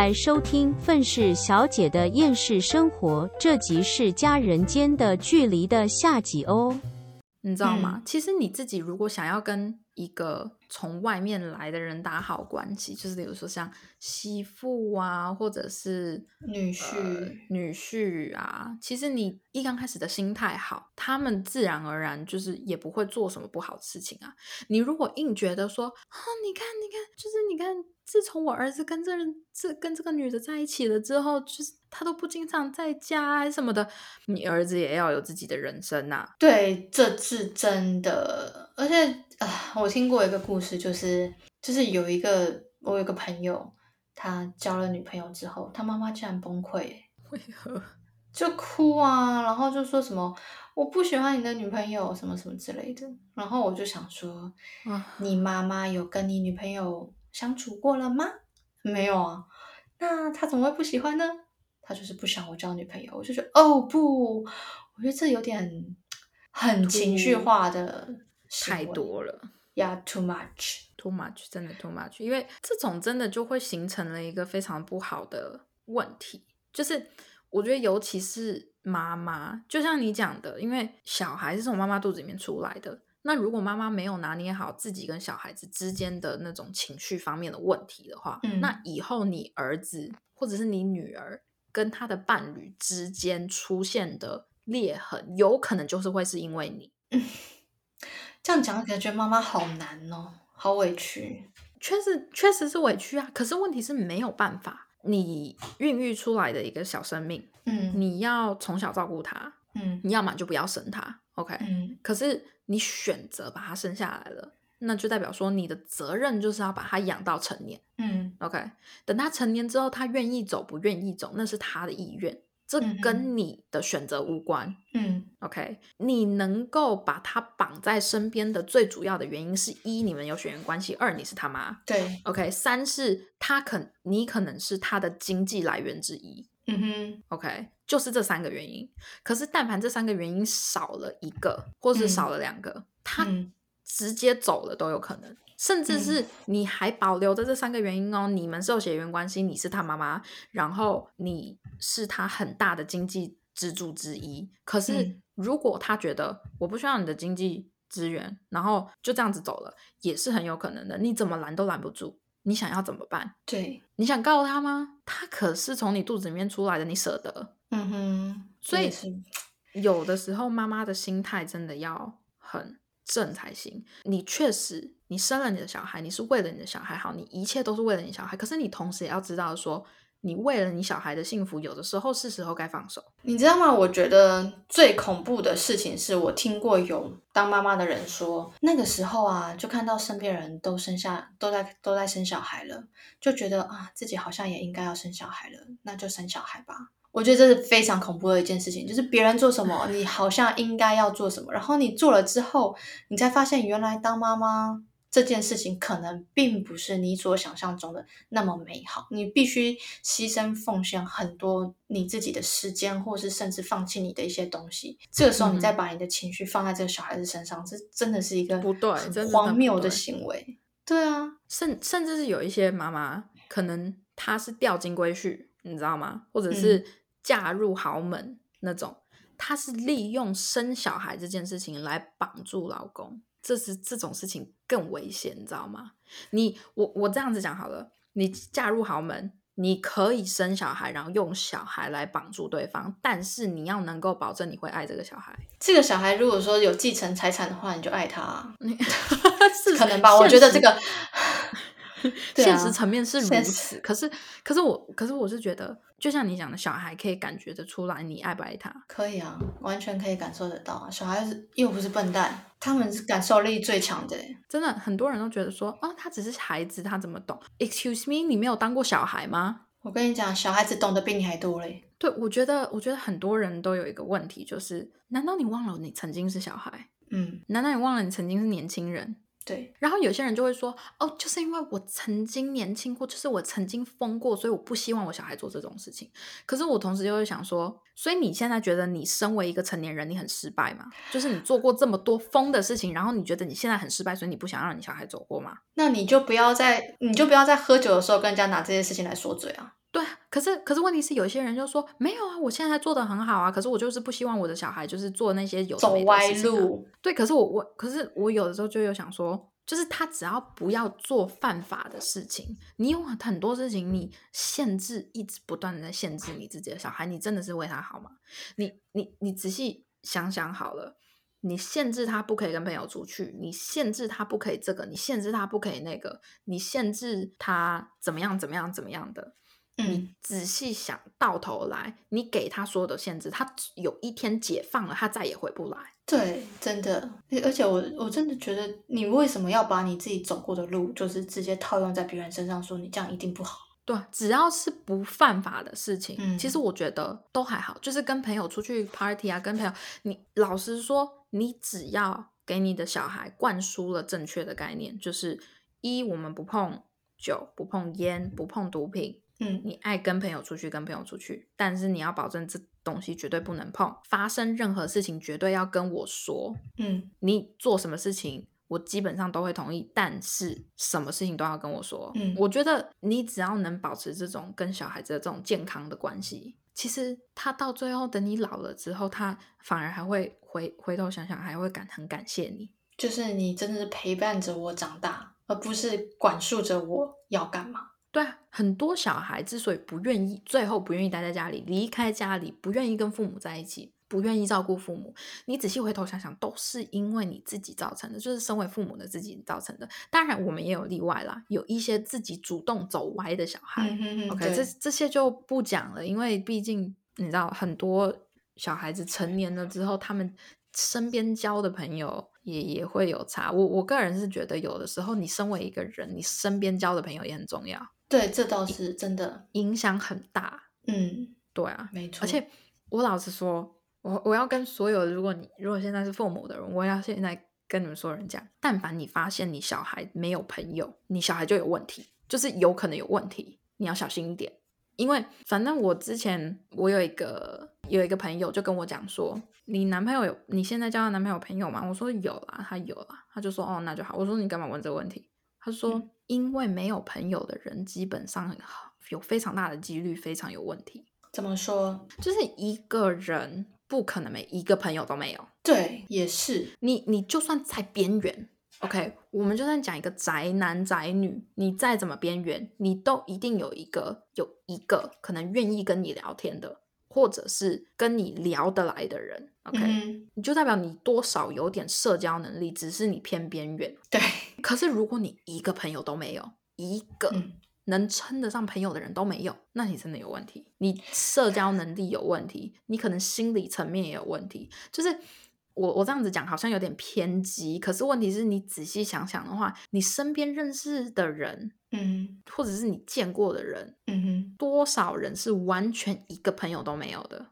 在收听《愤世小姐的厌世生活》，这集是家人间的距离的下集哦。你知道吗？其实你自己如果想要跟一个从外面来的人打好关系，就是比如说像媳妇啊，或者是女婿、女婿啊，其实你一刚开始的心态好，他们自然而然就是也不会做什么不好的事情啊。你如果硬觉得说，啊，你看，你看，就是你看，自从我儿子跟这人这跟这个女的在一起了之后，就是他都不经常在家什么的，你儿子也要有自己的人生呐。对，这是真的，而且。啊，我听过一个故事，就是就是有一个我有个朋友，他交了女朋友之后，他妈妈竟然崩溃，为何？就哭啊，然后就说什么我不喜欢你的女朋友，什么什么之类的。然后我就想说，你妈妈有跟你女朋友相处过了吗？没有啊，那他怎么会不喜欢呢？他就是不想我交女朋友。我就觉得哦不，我觉得这有点很情绪化的。太多了，Yeah，too much，too much，真的 too much。因为这种真的就会形成了一个非常不好的问题，就是我觉得尤其是妈妈，就像你讲的，因为小孩是从妈妈肚子里面出来的，那如果妈妈没有拿捏好自己跟小孩子之间的那种情绪方面的问题的话，那以后你儿子或者是你女儿跟他的伴侣之间出现的裂痕，有可能就是会是因为你。这样讲，感觉妈妈好难哦，好委屈。确实，确实是委屈啊。可是问题是没有办法，你孕育出来的一个小生命，嗯，你要从小照顾他，嗯，你要么就不要生他，OK，嗯。可是你选择把他生下来了，那就代表说你的责任就是要把他养到成年，嗯，OK。等他成年之后，他愿意走不愿意走，那是他的意愿。这跟你的选择无关。嗯，OK，你能够把他绑在身边的最主要的原因是一，你们有血缘关系；二，你是他妈。对，OK，三是他可你可能是他的经济来源之一。嗯哼，OK，就是这三个原因。可是，但凡这三个原因少了一个，或是少了两个，他直接走了都有可能。甚至是你还保留着这三个原因哦，你们是有血缘关系，你是他妈妈，然后你是他很大的经济支柱之一。可是如果他觉得我不需要你的经济资源，然后就这样子走了，也是很有可能的。你怎么拦都拦不住，你想要怎么办？对，你想告他吗？他可是从你肚子里面出来的，你舍得？嗯哼，所以 有的时候妈妈的心态真的要很。正才行。你确实，你生了你的小孩，你是为了你的小孩好，你一切都是为了你小孩。可是你同时也要知道，说你为了你小孩的幸福，有的时候是时候该放手。你知道吗？我觉得最恐怖的事情是我听过有当妈妈的人说，那个时候啊，就看到身边人都生下，都在都在生小孩了，就觉得啊，自己好像也应该要生小孩了，那就生小孩吧。我觉得这是非常恐怖的一件事情，就是别人做什么，你好像应该要做什么，然后你做了之后，你才发现原来当妈妈这件事情可能并不是你所想象中的那么美好。你必须牺牲奉献很多你自己的时间，或是甚至放弃你的一些东西。这个时候，你再把你的情绪放在这个小孩子身上，这真的是一个不对、荒谬的行为。对啊，甚甚至是有一些妈妈，可能她是掉金龟婿，你知道吗？或者是。嫁入豪门那种，她是利用生小孩这件事情来绑住老公，这是这种事情更危险，你知道吗？你我我这样子讲好了，你嫁入豪门，你可以生小孩，然后用小孩来绑住对方，但是你要能够保证你会爱这个小孩。这个小孩如果说有继承财产的话，你就爱他，是可能吧？我觉得这个。现实层面是如此，可是，可是我，可是我是觉得，就像你讲的，小孩可以感觉得出来你爱不爱他，可以啊，完全可以感受得到啊。小孩子又不是笨蛋，他们是感受力最强的。真的，很多人都觉得说，啊，他只是孩子，他怎么懂？Excuse me，你没有当过小孩吗？我跟你讲，小孩子懂得比你还多嘞。对，我觉得，我觉得很多人都有一个问题，就是难道你忘了你曾经是小孩？嗯，难道你忘了你曾经是年轻人？对，然后有些人就会说，哦，就是因为我曾经年轻过，就是我曾经疯过，所以我不希望我小孩做这种事情。可是我同时就会想说，所以你现在觉得你身为一个成年人，你很失败吗？就是你做过这么多疯的事情，然后你觉得你现在很失败，所以你不想让你小孩走过吗？那你就不要再，你就不要在喝酒的时候跟人家拿这些事情来说嘴啊。对，可是可是问题是，有些人就说没有啊，我现在做的很好啊，可是我就是不希望我的小孩就是做那些有走歪路。对，可是我我可是我有的时候就有想说，就是他只要不要做犯法的事情，你有很多事情你限制，一直不断的在限制你自己的小孩，你真的是为他好吗？你你你仔细想想好了。你限制他不可以跟朋友出去，你限制他不可以这个，你限制他不可以那个，你限制他怎么样怎么样怎么样的。你仔细想到头来，你给他所有的限制，他有一天解放了，他再也回不来。对，真的。而且我我真的觉得，你为什么要把你自己走过的路，就是直接套用在别人身上，说你这样一定不好？对，只要是不犯法的事情，其实我觉得都还好。就是跟朋友出去 party 啊，跟朋友，你老实说。你只要给你的小孩灌输了正确的概念，就是一，我们不碰酒，不碰烟，不碰毒品。嗯，你爱跟朋友出去，跟朋友出去，但是你要保证这东西绝对不能碰。发生任何事情，绝对要跟我说。嗯，你做什么事情，我基本上都会同意，但是什么事情都要跟我说。嗯，我觉得你只要能保持这种跟小孩子的这种健康的关系。其实他到最后，等你老了之后，他反而还会回回头想想，还会感很感谢你。就是你真的是陪伴着我长大，而不是管束着我要干嘛。对啊，很多小孩之所以不愿意，最后不愿意待在家里，离开家里，不愿意跟父母在一起。不愿意照顾父母，你仔细回头想想，都是因为你自己造成的，就是身为父母的自己造成的。当然，我们也有例外啦，有一些自己主动走歪的小孩。OK，这这些就不讲了，因为毕竟你知道，很多小孩子成年了之后，他们身边交的朋友也也会有差。我我个人是觉得，有的时候你身为一个人，你身边交的朋友也很重要。对，这倒是真的，影响很大。嗯，对啊，没错。而且我老实说。我我要跟所有，如果你如果现在是父母的人，我要现在跟你们所有人讲，但凡你发现你小孩没有朋友，你小孩就有问题，就是有可能有问题，你要小心一点。因为反正我之前我有一个有一个朋友就跟我讲说，你男朋友有你现在交的男朋友朋友吗？我说有啦，他有啦，他就说哦那就好。我说你干嘛问这个问题？他说因为没有朋友的人基本上很有非常大的几率非常有问题。怎么说？就是一个人。不可能每一个朋友都没有，对，也是你，你就算在边缘，OK，我们就算讲一个宅男宅女，你再怎么边缘，你都一定有一个有一个可能愿意跟你聊天的，或者是跟你聊得来的人，OK，你就代表你多少有点社交能力，只是你偏边缘。对，可是如果你一个朋友都没有，一个。能称得上朋友的人都没有，那你真的有问题。你社交能力有问题，你可能心理层面也有问题。就是我我这样子讲好像有点偏激，可是问题是你仔细想想的话，你身边认识的人，嗯，或者是你见过的人，嗯哼，多少人是完全一个朋友都没有的？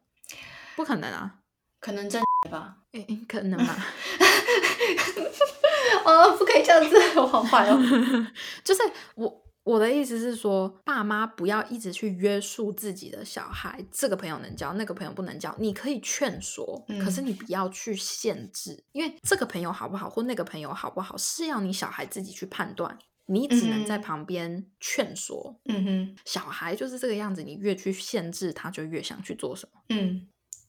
不可能啊，可能真吧？哎，可能吧？哦，不可以这样子，我好坏哦。就是我。我的意思是说，爸妈不要一直去约束自己的小孩，这个朋友能交，那个朋友不能交。你可以劝说，可是你不要去限制，因为这个朋友好不好，或那个朋友好不好，是要你小孩自己去判断。你只能在旁边劝说。嗯哼，小孩就是这个样子，你越去限制，他就越想去做什么。嗯，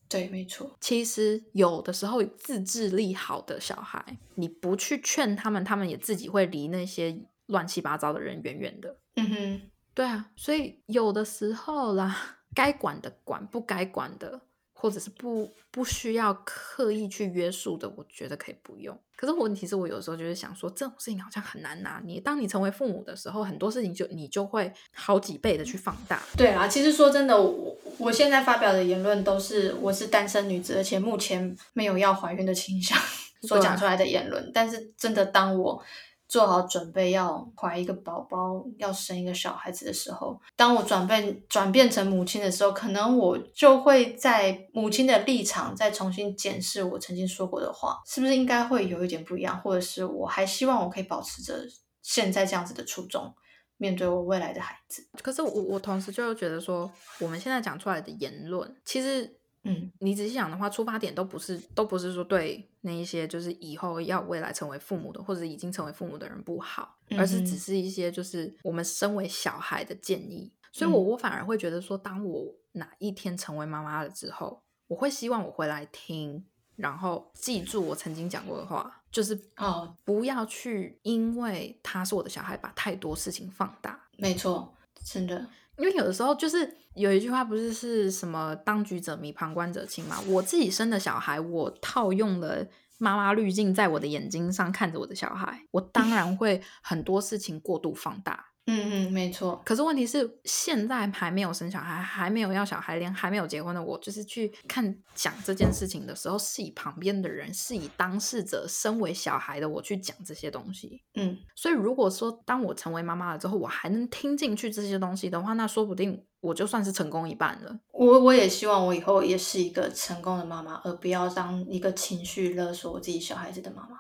对，没错。其实有的时候自制力好的小孩，你不去劝他们，他们也自己会离那些。乱七八糟的人远远的，嗯哼，对啊，所以有的时候啦，该管的管，不该管的，或者是不不需要刻意去约束的，我觉得可以不用。可是问题是我有时候就是想说，这种事情好像很难拿捏。当你成为父母的时候，很多事情就你就会好几倍的去放大。对啊，其实说真的，我我现在发表的言论都是我是单身女子，而且目前没有要怀孕的倾向 所讲出来的言论。但是真的，当我做好准备要怀一个宝宝，要生一个小孩子的时候，当我转变转变成母亲的时候，可能我就会在母亲的立场再重新检视我曾经说过的话，是不是应该会有一点不一样，或者是我还希望我可以保持着现在这样子的初衷，面对我未来的孩子。可是我我同时就觉得说，我们现在讲出来的言论，其实。嗯，你仔细想的话，出发点都不是，都不是说对那一些就是以后要未来成为父母的，或者已经成为父母的人不好，而是只是一些就是我们身为小孩的建议。所以我我反而会觉得说，当我哪一天成为妈妈了之后，我会希望我回来听，然后记住我曾经讲过的话，就是哦，不要去因为他是我的小孩，把太多事情放大。没错，真的，因为有的时候就是有一句话不是是什么“当局者迷，旁观者清”嘛？我自己生的小孩，我套用了。妈妈滤镜在我的眼睛上看着我的小孩，我当然会很多事情过度放大。嗯嗯，没错。可是问题是，现在还没有生小孩，还没有要小孩，连还没有结婚的我，就是去看讲这件事情的时候，是以旁边的人，是以当事者，身为小孩的我去讲这些东西。嗯，所以如果说当我成为妈妈了之后，我还能听进去这些东西的话，那说不定我就算是成功一半了。我我也希望我以后也是一个成功的妈妈，而不要当一个情绪勒索我自己小孩子的妈妈。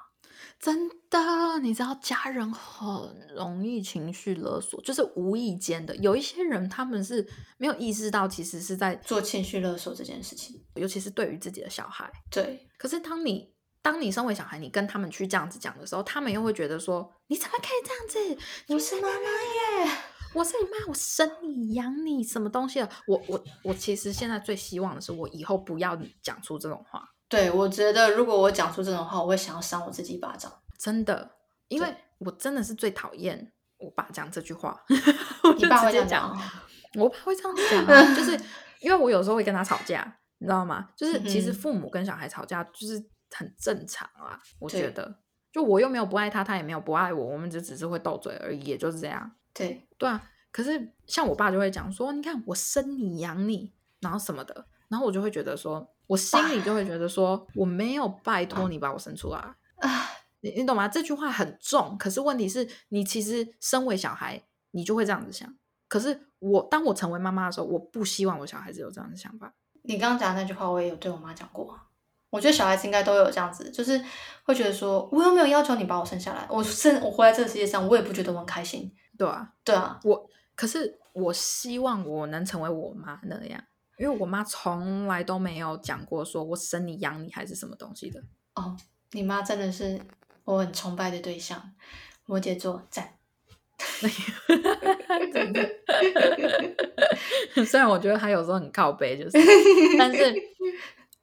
真的，你知道家人很容易情绪勒索，就是无意间的。有一些人他们是没有意识到，其实是在做情绪勒索这件事情，尤其是对于自己的小孩。对，可是当你当你身为小孩，你跟他们去这样子讲的时候，他们又会觉得说：“你怎么可以这样子？我是妈妈耶，我是你妈，我生你养你，什么东西了？我我我其实现在最希望的是，我以后不要讲出这种话。”对，我觉得如果我讲出这种话，我会想要扇我自己一巴掌。真的，因为我真的是最讨厌我爸讲这句话。你爸会这样讲？我爸会这样讲，就是因为我有时候会跟他吵架，你知道吗？就是其实父母跟小孩吵架就是很正常啊。我觉得，就我又没有不爱他，他也没有不爱我，我们就只是会斗嘴而已，也就是这样。对对啊，可是像我爸就会讲说：“你看我生你养你，然后什么的。”然后我就会觉得说。我心里就会觉得说，我没有拜托你把我生出来啊，你你懂吗？这句话很重，可是问题是你其实身为小孩，你就会这样子想。可是我当我成为妈妈的时候，我不希望我小孩子有这样的想法。你刚刚讲的那句话，我也有对我妈讲过。我觉得小孩子应该都有这样子，就是会觉得说，我又没有要求你把我生下来，我生我活在这个世界上，我也不觉得我很开心。对啊，对啊，我可是我希望我能成为我妈那样。因为我妈从来都没有讲过说我生你养你还是什么东西的哦，你妈真的是我很崇拜的对象，摩羯座赞。真的，虽然我觉得他有时候很靠背，就是，但是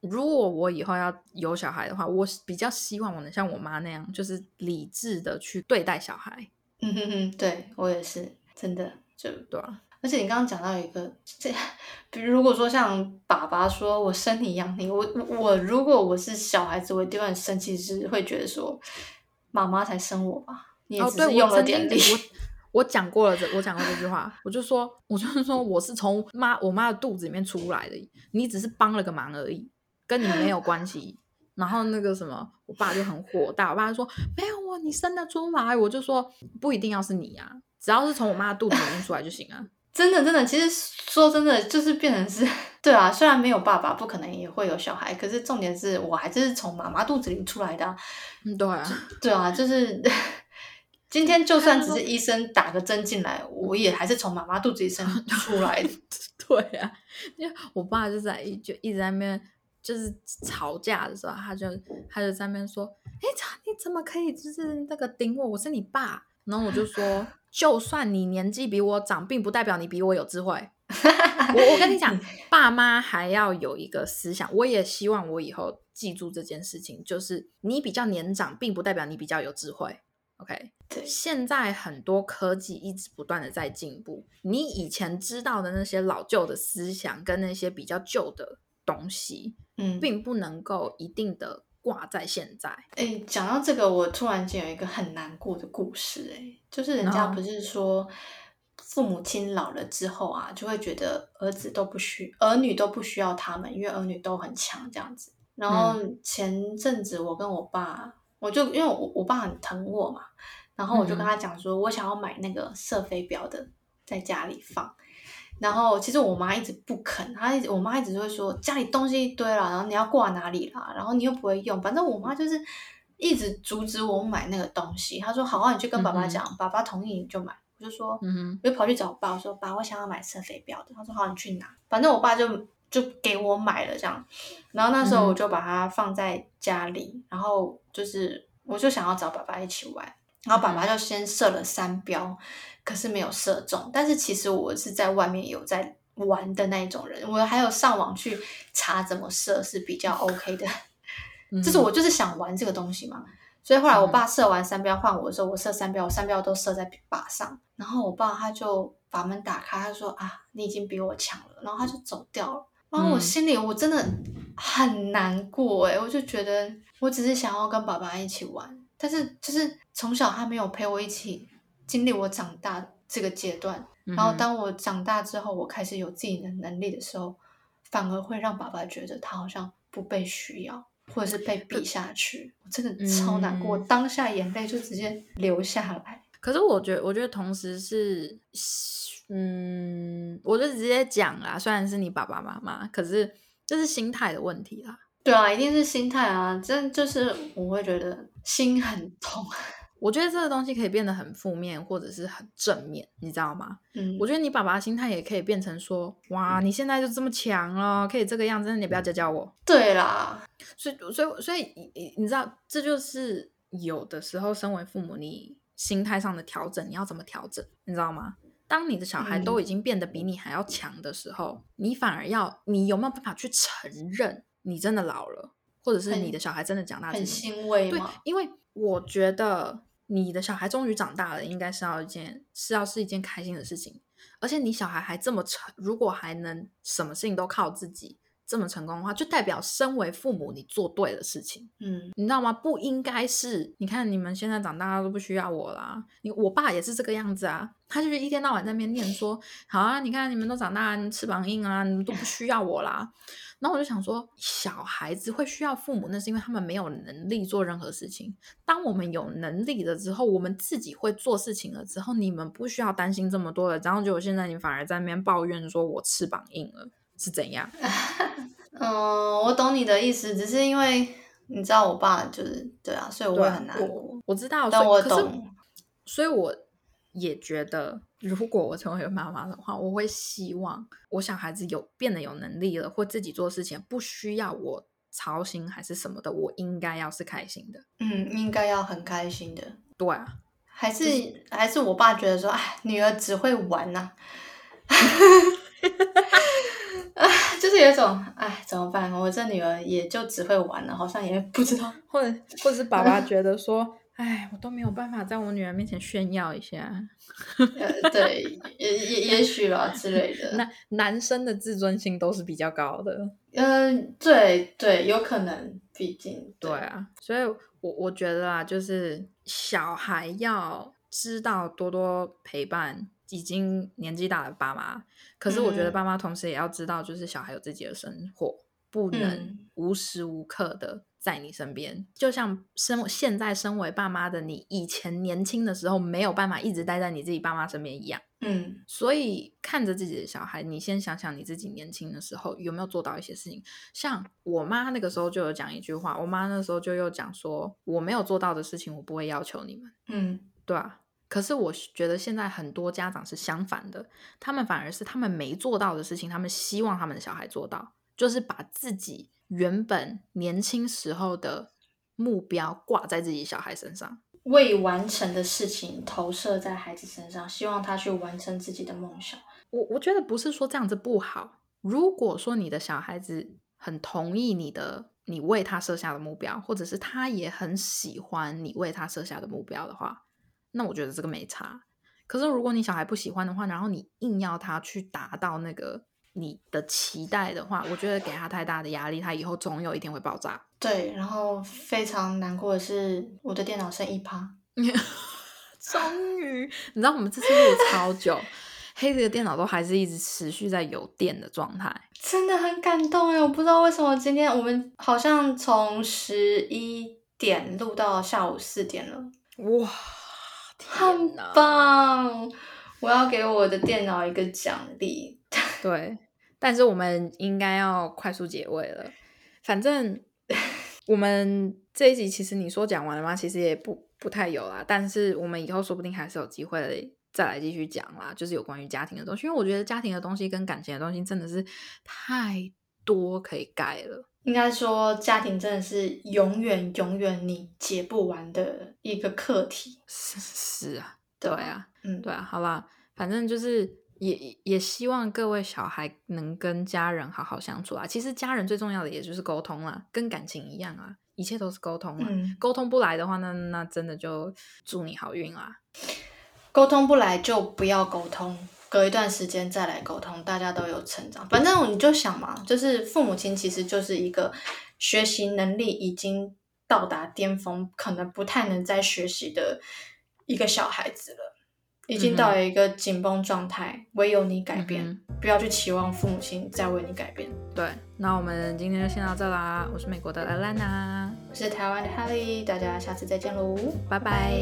如果我以后要有小孩的话，我比较希望我能像我妈那样，就是理智的去对待小孩。嗯哼哼，对我也是，真的就对啊。而且你刚刚讲到一个，这比如如果说像爸爸说我生你养你，我我如果我是小孩子，我一定会很生气，是会觉得说妈妈才生我吧，你只是用了点力。我讲过了这，我讲过这句话，我就说，我就是说我是从妈我妈的肚子里面出来的，你只是帮了个忙而已，跟你没有关系。然后那个什么，我爸就很火大，我爸说没有啊你生得出来，我就说不一定要是你啊，只要是从我妈的肚子里面出来就行啊。真的，真的，其实说真的，就是变成是，对啊，虽然没有爸爸，不可能也会有小孩，可是重点是我还是从妈妈肚子里出来的，嗯，对啊，对啊，就是今天就算只是 医生打个针进来，我也还是从妈妈肚子里生 出来的，对啊，因为我爸就在一就一直在那边就是吵架的时候，他就他就在那边说，哎，你怎么可以就是那个顶我，我是你爸，然后我就说。就算你年纪比我长，并不代表你比我有智慧。我我跟你讲，爸妈还要有一个思想。我也希望我以后记住这件事情，就是你比较年长，并不代表你比较有智慧。OK，对。现在很多科技一直不断的在进步，你以前知道的那些老旧的思想跟那些比较旧的东西，嗯，并不能够一定的。挂在现在，哎，讲到这个，我突然间有一个很难过的故事，哎，就是人家不是说父母亲老了之后啊，就会觉得儿子都不需，儿女都不需要他们，因为儿女都很强这样子。然后前阵子我跟我爸，我就因为我我爸很疼我嘛，然后我就跟他讲说，我想要买那个射飞镖的，在家里放。然后其实我妈一直不肯，她一直我妈一直会说家里东西一堆了，然后你要挂哪里啦？然后你又不会用，反正我妈就是一直阻止我买那个东西。她说好啊，你去跟爸爸讲，爸爸同意你就买。我就说，嗯我就跑去找我爸，我说爸，我想要买射飞镖的。他说好，你去拿。反正我爸就就给我买了这样。然后那时候我就把它放在家里，然后就是我就想要找爸爸一起玩。然后爸爸就先射了三标，可是没有射中。但是其实我是在外面有在玩的那一种人，我还有上网去查怎么射是比较 OK 的。就是我就是想玩这个东西嘛。所以后来我爸射完三标换我的时候，我射三标，我三标都射在靶上。然后我爸他就把门打开，他说：“啊，你已经比我强了。”然后他就走掉了。然后我心里我真的很难过哎，我就觉得我只是想要跟爸爸一起玩，但是就是从小他没有陪我一起经历我长大这个阶段。然后当我长大之后，我开始有自己的能力的时候，反而会让爸爸觉得他好像不被需要。或者是被比下去，我真的超难过，当下眼泪就直接流下来。可是我觉得，我觉得同时是，嗯，我就直接讲啦，虽然是你爸爸妈妈，可是这是心态的问题啦。对啊，一定是心态啊，真就是我会觉得心很痛。我觉得这个东西可以变得很负面，或者是很正面，你知道吗？嗯，我觉得你爸爸心态也可以变成说，哇，你现在就这么强了，可以这个样子，你不要教教我。对啦，所以，所以，所以，你知道，这就是有的时候，身为父母，你心态上的调整，你要怎么调整？你知道吗？当你的小孩都已经变得比你还要强的时候，你反而要，你有没有办法去承认你真的老了，或者是你的小孩真的长大？很欣慰吗？对，因为我觉得。你的小孩终于长大了，应该是要一件是要是一件开心的事情。而且你小孩还这么成，如果还能什么事情都靠自己这么成功的话，就代表身为父母你做对了事情。嗯，你知道吗？不应该是你看你们现在长大都不需要我啦。你我爸也是这个样子啊，他就是一天到晚在那边念说，好啊，你看你们都长大，翅膀硬啊，你们都不需要我啦。然后我就想说，小孩子会需要父母，那是因为他们没有能力做任何事情。当我们有能力了之后，我们自己会做事情了之后，你们不需要担心这么多了。然后结果现在你反而在那边抱怨说我翅膀硬了，是怎样？嗯，我懂你的意思，只是因为你知道我爸就是对啊，所以我会很难过。我知道，但我懂，所以我也觉得。如果我成为妈妈的话，我会希望我小孩子有变得有能力了，或自己做事情不需要我操心还是什么的，我应该要是开心的。嗯，应该要很开心的。对啊，还是还是我爸觉得说，哎，女儿只会玩呐，就是有种，哎，怎么办？我这女儿也就只会玩了，好像也不知道，或者或者是爸爸觉得说。哎，我都没有办法在我女儿面前炫耀一下。对，也也也许吧之类的。那男生的自尊心都是比较高的。嗯，对对，有可能，毕竟对啊。所以，我我觉得啊，就是小孩要知道多多陪伴已经年纪大的爸妈。可是，我觉得爸妈同时也要知道，就是小孩有自己的生活，不能无时无刻的。在你身边，就像身现在身为爸妈的你，以前年轻的时候没有办法一直待在你自己爸妈身边一样。嗯，所以看着自己的小孩，你先想想你自己年轻的时候有没有做到一些事情。像我妈那个时候就有讲一句话，我妈那时候就又讲说，我没有做到的事情，我不会要求你们。嗯，对啊。可是我觉得现在很多家长是相反的，他们反而是他们没做到的事情，他们希望他们的小孩做到，就是把自己。原本年轻时候的目标挂在自己小孩身上，未完成的事情投射在孩子身上，希望他去完成自己的梦想。我我觉得不是说这样子不好。如果说你的小孩子很同意你的，你为他设下的目标，或者是他也很喜欢你为他设下的目标的话，那我觉得这个没差。可是如果你小孩不喜欢的话，然后你硬要他去达到那个。你的期待的话，我觉得给他太大的压力，他以后总有一天会爆炸。对，然后非常难过的是，我的电脑剩一趴。终于，你知道我们这次录超久，黑子的电脑都还是一直持续在有电的状态，真的很感动哎！我不知道为什么今天我们好像从十一点录到下午四点了，哇，很棒！我要给我的电脑一个奖励。对。但是我们应该要快速结尾了。反正我们这一集其实你说讲完了吗？其实也不不太有啦。但是我们以后说不定还是有机会再来继续讲啦，就是有关于家庭的东西。因为我觉得家庭的东西跟感情的东西真的是太多可以盖了。应该说，家庭真的是永远永远你解不完的一个课题。是是啊，对啊，嗯，对啊，好啦，反正就是也也希望各位小孩能跟家人好好相处啊。其实家人最重要的也就是沟通啦，跟感情一样啊，一切都是沟通啊。沟通不来的话，那那真的就祝你好运啦。沟通不来就不要沟通，隔一段时间再来沟通，大家都有成长。反正你就想嘛，就是父母亲其实就是一个学习能力已经到达巅峰，可能不太能再学习的一个小孩子了，已经到了一个紧绷状态，唯有你改变，不要去期望父母亲再为你改变。对，那我们今天就先到这啦。我是美国的兰娜，我是台湾的哈利，大家下次再见喽，拜拜。